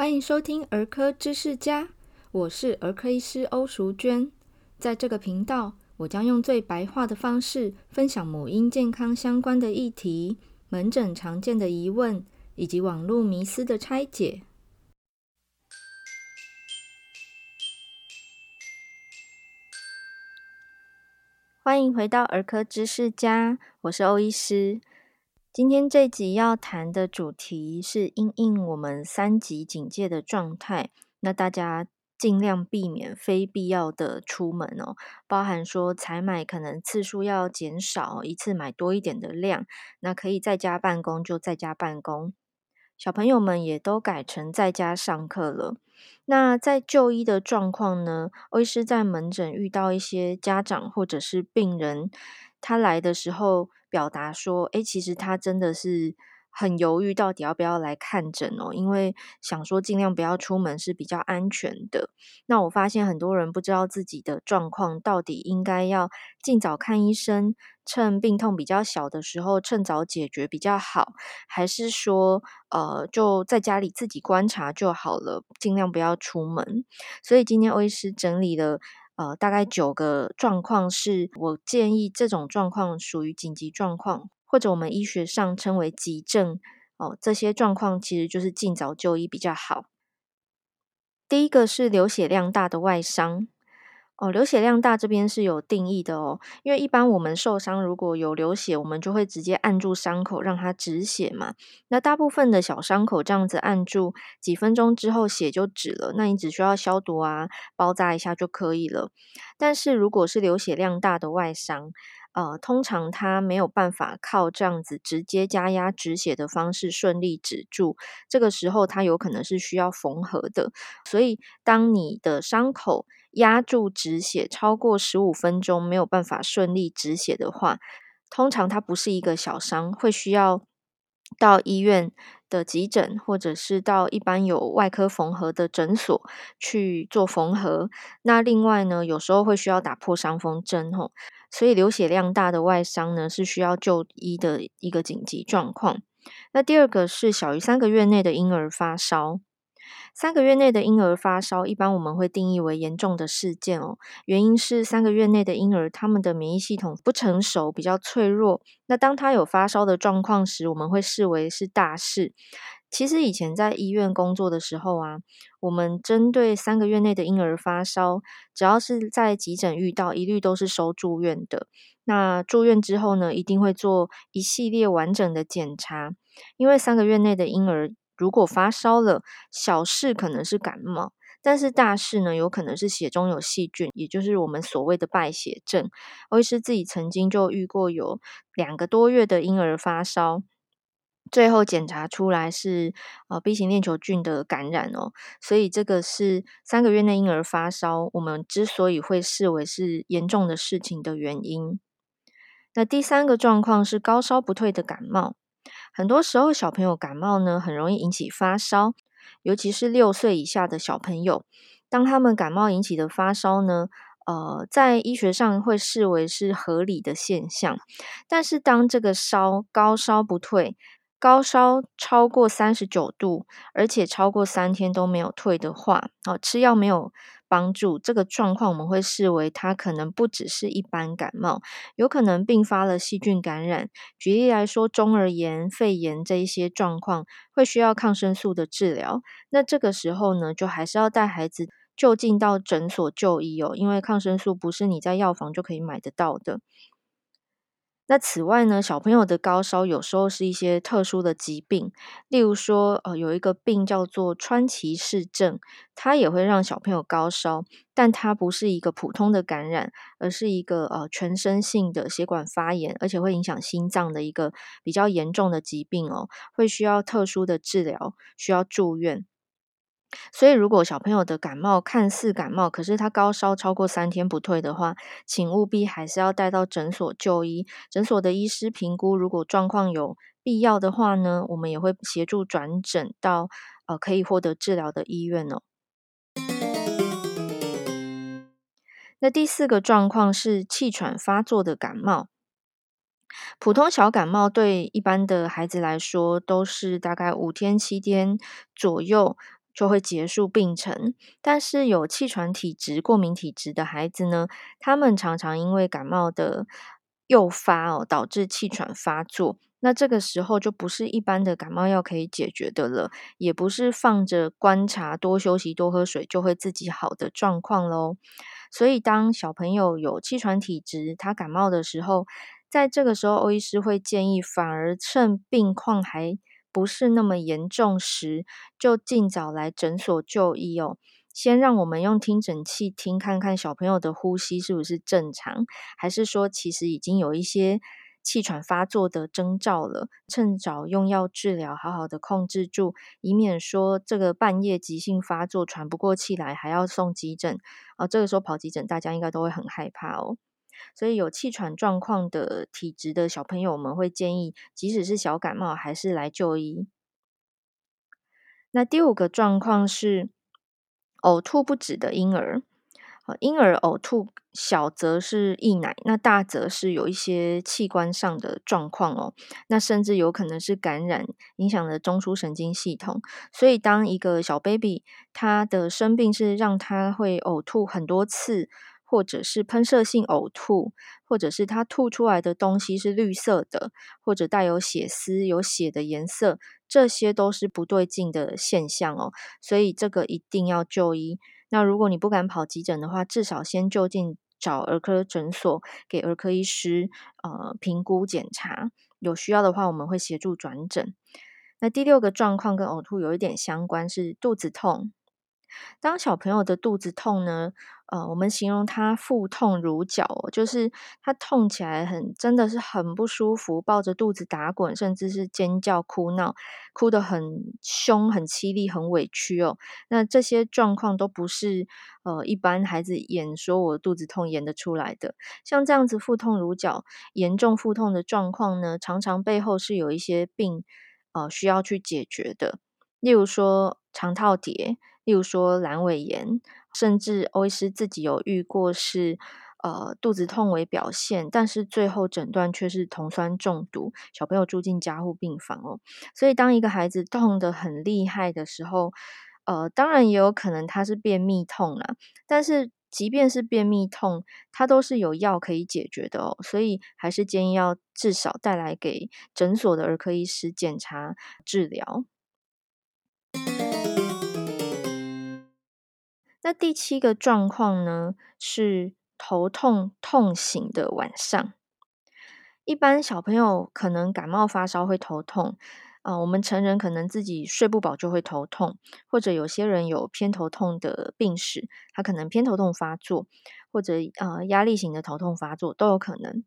欢迎收听儿科知识家，我是儿科医师欧淑娟。在这个频道，我将用最白话的方式分享母婴健康相关的议题、门诊常见的疑问以及网络迷思的拆解。欢迎回到儿科知识家，我是欧医师。今天这集要谈的主题是因应我们三级警戒的状态，那大家尽量避免非必要的出门哦，包含说采买可能次数要减少，一次买多一点的量，那可以在家办公就在家办公。小朋友们也都改成在家上课了。那在就医的状况呢？医师在门诊遇到一些家长或者是病人，他来的时候。表达说，诶，其实他真的是很犹豫，到底要不要来看诊哦，因为想说尽量不要出门是比较安全的。那我发现很多人不知道自己的状况，到底应该要尽早看医生，趁病痛比较小的时候趁早解决比较好，还是说，呃，就在家里自己观察就好了，尽量不要出门。所以今天欧医师整理了。呃，大概九个状况是我建议这种状况属于紧急状况，或者我们医学上称为急症哦。这些状况其实就是尽早就医比较好。第一个是流血量大的外伤。哦，流血量大这边是有定义的哦，因为一般我们受伤如果有流血，我们就会直接按住伤口让它止血嘛。那大部分的小伤口这样子按住几分钟之后血就止了，那你只需要消毒啊，包扎一下就可以了。但是如果是流血量大的外伤，呃，通常它没有办法靠这样子直接加压止血的方式顺利止住，这个时候它有可能是需要缝合的。所以当你的伤口压住止血超过十五分钟，没有办法顺利止血的话，通常它不是一个小伤，会需要到医院的急诊，或者是到一般有外科缝合的诊所去做缝合。那另外呢，有时候会需要打破伤风针吼，所以流血量大的外伤呢，是需要就医的一个紧急状况。那第二个是小于三个月内的婴儿发烧。三个月内的婴儿发烧，一般我们会定义为严重的事件哦。原因是三个月内的婴儿，他们的免疫系统不成熟，比较脆弱。那当他有发烧的状况时，我们会视为是大事。其实以前在医院工作的时候啊，我们针对三个月内的婴儿发烧，只要是在急诊遇到，一律都是收住院的。那住院之后呢，一定会做一系列完整的检查，因为三个月内的婴儿。如果发烧了，小事可能是感冒，但是大事呢，有可能是血中有细菌，也就是我们所谓的败血症。欧医师自己曾经就遇过有两个多月的婴儿发烧，最后检查出来是呃 B 型链球菌的感染哦，所以这个是三个月内婴儿发烧，我们之所以会视为是严重的事情的原因。那第三个状况是高烧不退的感冒。很多时候，小朋友感冒呢，很容易引起发烧，尤其是六岁以下的小朋友。当他们感冒引起的发烧呢，呃，在医学上会视为是合理的现象。但是，当这个烧高烧不退，高烧超过三十九度，而且超过三天都没有退的话，哦，吃药没有帮助，这个状况我们会视为它可能不只是一般感冒，有可能并发了细菌感染。举例来说，中耳炎、肺炎这一些状况会需要抗生素的治疗。那这个时候呢，就还是要带孩子就近到诊所就医哦，因为抗生素不是你在药房就可以买得到的。那此外呢，小朋友的高烧有时候是一些特殊的疾病，例如说，呃，有一个病叫做川崎氏症，它也会让小朋友高烧，但它不是一个普通的感染，而是一个呃全身性的血管发炎，而且会影响心脏的一个比较严重的疾病哦，会需要特殊的治疗，需要住院。所以，如果小朋友的感冒看似感冒，可是他高烧超过三天不退的话，请务必还是要带到诊所就医。诊所的医师评估，如果状况有必要的话呢，我们也会协助转诊到呃可以获得治疗的医院哦。那第四个状况是气喘发作的感冒。普通小感冒对一般的孩子来说，都是大概五天七天左右。就会结束病程。但是有气喘体质、过敏体质的孩子呢，他们常常因为感冒的诱发哦，导致气喘发作。那这个时候就不是一般的感冒药可以解决的了，也不是放着观察、多休息、多喝水就会自己好的状况喽。所以，当小朋友有气喘体质，他感冒的时候，在这个时候，欧医师会建议，反而趁病况还不是那么严重时，就尽早来诊所就医哦。先让我们用听诊器听看看小朋友的呼吸是不是正常，还是说其实已经有一些。气喘发作的征兆了，趁早用药治疗，好好的控制住，以免说这个半夜急性发作喘不过气来，还要送急诊啊。这个时候跑急诊，大家应该都会很害怕哦。所以有气喘状况的体质的小朋友，我们会建议，即使是小感冒，还是来就医。那第五个状况是呕吐不止的婴儿。婴儿呕吐，小则是溢奶，那大则是有一些器官上的状况哦，那甚至有可能是感染，影响了中枢神经系统。所以，当一个小 baby 他的生病是让他会呕吐很多次，或者是喷射性呕吐，或者是他吐出来的东西是绿色的，或者带有血丝、有血的颜色，这些都是不对劲的现象哦。所以，这个一定要就医。那如果你不敢跑急诊的话，至少先就近找儿科诊所给儿科医师呃评估检查，有需要的话我们会协助转诊。那第六个状况跟呕吐有一点相关，是肚子痛。当小朋友的肚子痛呢，呃，我们形容他腹痛如绞，就是他痛起来很，真的是很不舒服，抱着肚子打滚，甚至是尖叫哭闹，哭得很凶、很凄厉、很委屈哦。那这些状况都不是呃一般孩子演说我肚子痛演得出来的。像这样子腹痛如绞、严重腹痛的状况呢，常常背后是有一些病呃需要去解决的，例如说肠套叠。例如说阑尾炎，甚至欧医师自己有遇过是呃肚子痛为表现，但是最后诊断却是酮酸中毒，小朋友住进加护病房哦。所以当一个孩子痛得很厉害的时候，呃，当然也有可能他是便秘痛啦。但是即便是便秘痛，它都是有药可以解决的哦。所以还是建议要至少带来给诊所的儿科医师检查治疗。那第七个状况呢，是头痛痛醒的晚上。一般小朋友可能感冒发烧会头痛，啊、我们成人可能自己睡不饱就会头痛，或者有些人有偏头痛的病史，他可能偏头痛发作。或者呃压力型的头痛发作都有可能，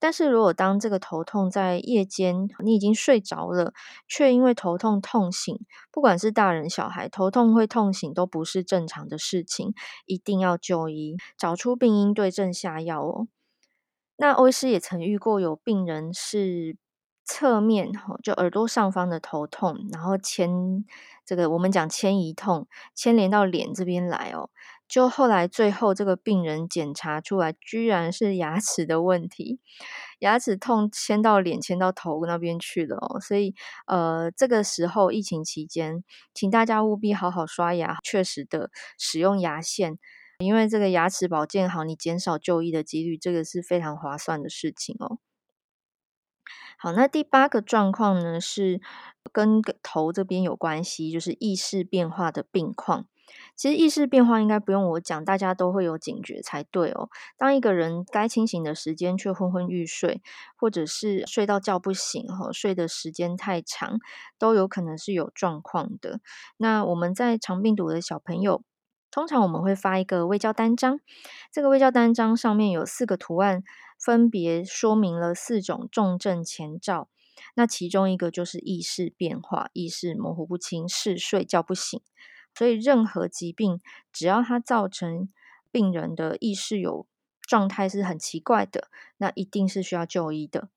但是如果当这个头痛在夜间，你已经睡着了，却因为头痛痛醒，不管是大人小孩，头痛会痛醒都不是正常的事情，一定要就医，找出病因，对症下药哦。那欧医师也曾遇过有病人是侧面就耳朵上方的头痛，然后牵这个我们讲牵移痛，牵连到脸这边来哦。就后来最后这个病人检查出来，居然是牙齿的问题，牙齿痛牵到脸，牵到头那边去了哦。所以呃，这个时候疫情期间，请大家务必好好刷牙，确实的使用牙线，因为这个牙齿保健好，你减少就医的几率，这个是非常划算的事情哦。好，那第八个状况呢，是跟头这边有关系，就是意识变化的病况。其实意识变化应该不用我讲，大家都会有警觉才对哦。当一个人该清醒的时间却昏昏欲睡，或者是睡到叫不醒，哈，睡的时间太长，都有可能是有状况的。那我们在肠病毒的小朋友，通常我们会发一个微教单张，这个微教单张上面有四个图案，分别说明了四种重症前兆。那其中一个就是意识变化，意识模糊不清，嗜睡叫不醒。所以，任何疾病只要它造成病人的意识有状态是很奇怪的，那一定是需要就医的。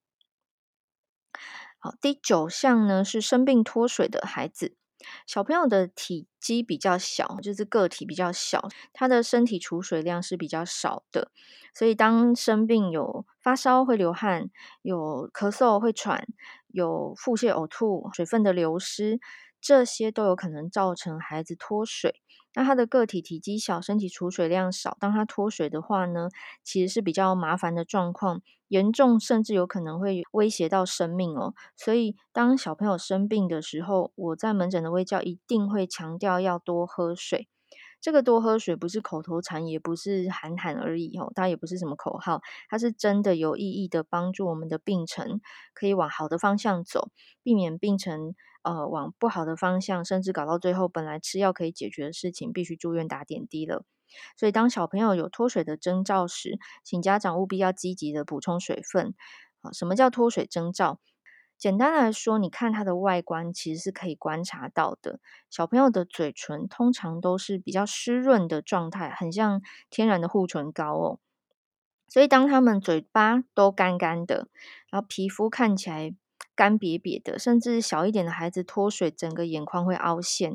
好，第九项呢是生病脱水的孩子，小朋友的体积比较小，就是个体比较小，他的身体储水量是比较少的，所以当生病有发烧会流汗，有咳嗽会喘，有腹泻呕吐、水分的流失。这些都有可能造成孩子脱水。那他的个体体积小，身体储水量少，当他脱水的话呢，其实是比较麻烦的状况，严重甚至有可能会威胁到生命哦。所以当小朋友生病的时候，我在门诊的微教一定会强调要多喝水。这个多喝水不是口头禅，也不是喊喊而已哦，它也不是什么口号，它是真的有意义的帮助我们的病程可以往好的方向走，避免病程呃往不好的方向，甚至搞到最后本来吃药可以解决的事情，必须住院打点滴了。所以当小朋友有脱水的征兆时，请家长务必要积极的补充水分。啊，什么叫脱水征兆？简单来说，你看它的外观其实是可以观察到的。小朋友的嘴唇通常都是比较湿润的状态，很像天然的护唇膏哦。所以当他们嘴巴都干干的，然后皮肤看起来干瘪瘪的，甚至小一点的孩子脱水，整个眼眶会凹陷，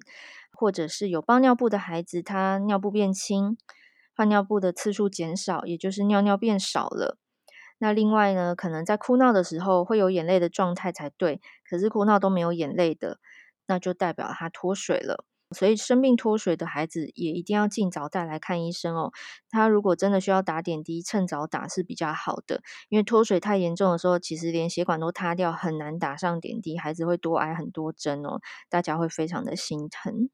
或者是有包尿布的孩子，他尿布变轻，换尿布的次数减少，也就是尿尿变少了。那另外呢，可能在哭闹的时候会有眼泪的状态才对，可是哭闹都没有眼泪的，那就代表他脱水了。所以生病脱水的孩子也一定要尽早带来看医生哦。他如果真的需要打点滴，趁早打是比较好的，因为脱水太严重的时候，其实连血管都塌掉，很难打上点滴，孩子会多挨很多针哦，大家会非常的心疼。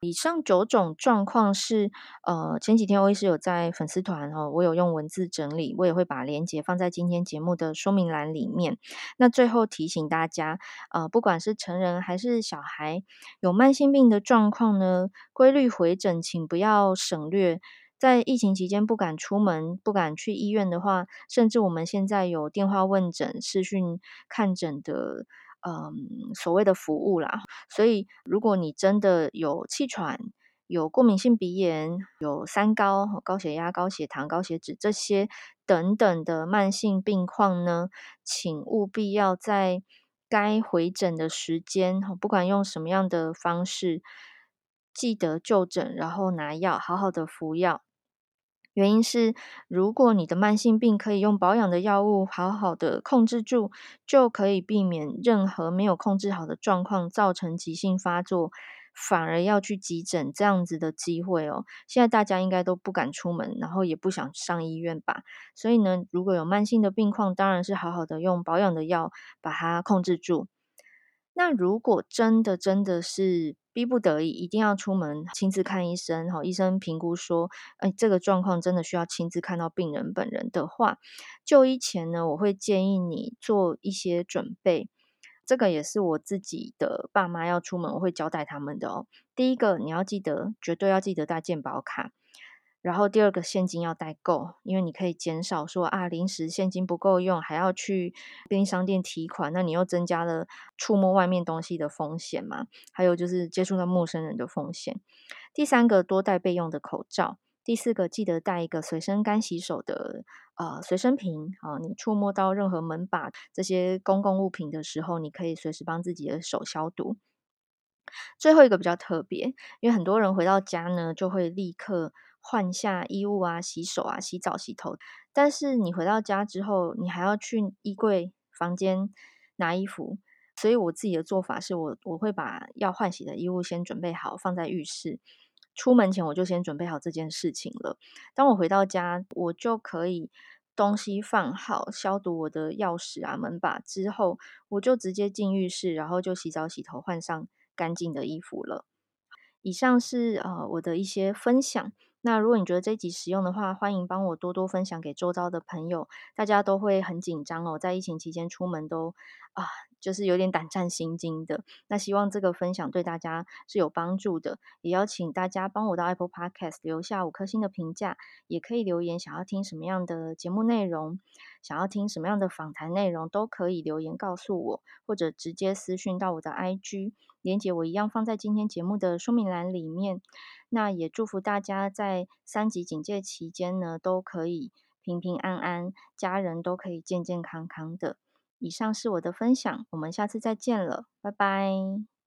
以上九种状况是，呃，前几天我也是有在粉丝团哦，我有用文字整理，我也会把链接放在今天节目的说明栏里面。那最后提醒大家，呃，不管是成人还是小孩，有慢性病的状况呢，规律回诊，请不要省略。在疫情期间不敢出门、不敢去医院的话，甚至我们现在有电话问诊、视讯看诊的。嗯，所谓的服务啦，所以如果你真的有气喘、有过敏性鼻炎、有三高、高血压、高血糖、高血脂这些等等的慢性病况呢，请务必要在该回诊的时间，不管用什么样的方式，记得就诊，然后拿药，好好的服药。原因是，如果你的慢性病可以用保养的药物好好的控制住，就可以避免任何没有控制好的状况造成急性发作，反而要去急诊这样子的机会哦。现在大家应该都不敢出门，然后也不想上医院吧。所以呢，如果有慢性的病况，当然是好好的用保养的药把它控制住。那如果真的真的是逼不得已，一定要出门亲自看医生，哈，医生评估说，哎，这个状况真的需要亲自看到病人本人的话，就医前呢，我会建议你做一些准备。这个也是我自己的爸妈要出门，我会交代他们的哦。第一个，你要记得，绝对要记得带健保卡。然后第二个现金要带够，因为你可以减少说啊临时现金不够用，还要去便利商店提款，那你又增加了触摸外面东西的风险嘛。还有就是接触到陌生人的风险。第三个多带备用的口罩。第四个记得带一个随身干洗手的呃随身瓶啊，你触摸到任何门把这些公共物品的时候，你可以随时帮自己的手消毒。最后一个比较特别，因为很多人回到家呢就会立刻。换下衣物啊，洗手啊，洗澡洗头。但是你回到家之后，你还要去衣柜、房间拿衣服。所以我自己的做法是我我会把要换洗的衣物先准备好，放在浴室。出门前我就先准备好这件事情了。当我回到家，我就可以东西放好，消毒我的钥匙啊、门把之后，我就直接进浴室，然后就洗澡洗头，换上干净的衣服了。以上是呃我的一些分享。那如果你觉得这一集实用的话，欢迎帮我多多分享给周遭的朋友。大家都会很紧张哦，在疫情期间出门都啊，就是有点胆战心惊的。那希望这个分享对大家是有帮助的，也邀请大家帮我到 Apple Podcast 留下五颗星的评价，也可以留言想要听什么样的节目内容，想要听什么样的访谈内容，都可以留言告诉我，或者直接私讯到我的 IG，连结我一样放在今天节目的说明栏里面。那也祝福大家在三级警戒期间呢，都可以平平安安，家人都可以健健康康的。以上是我的分享，我们下次再见了，拜拜。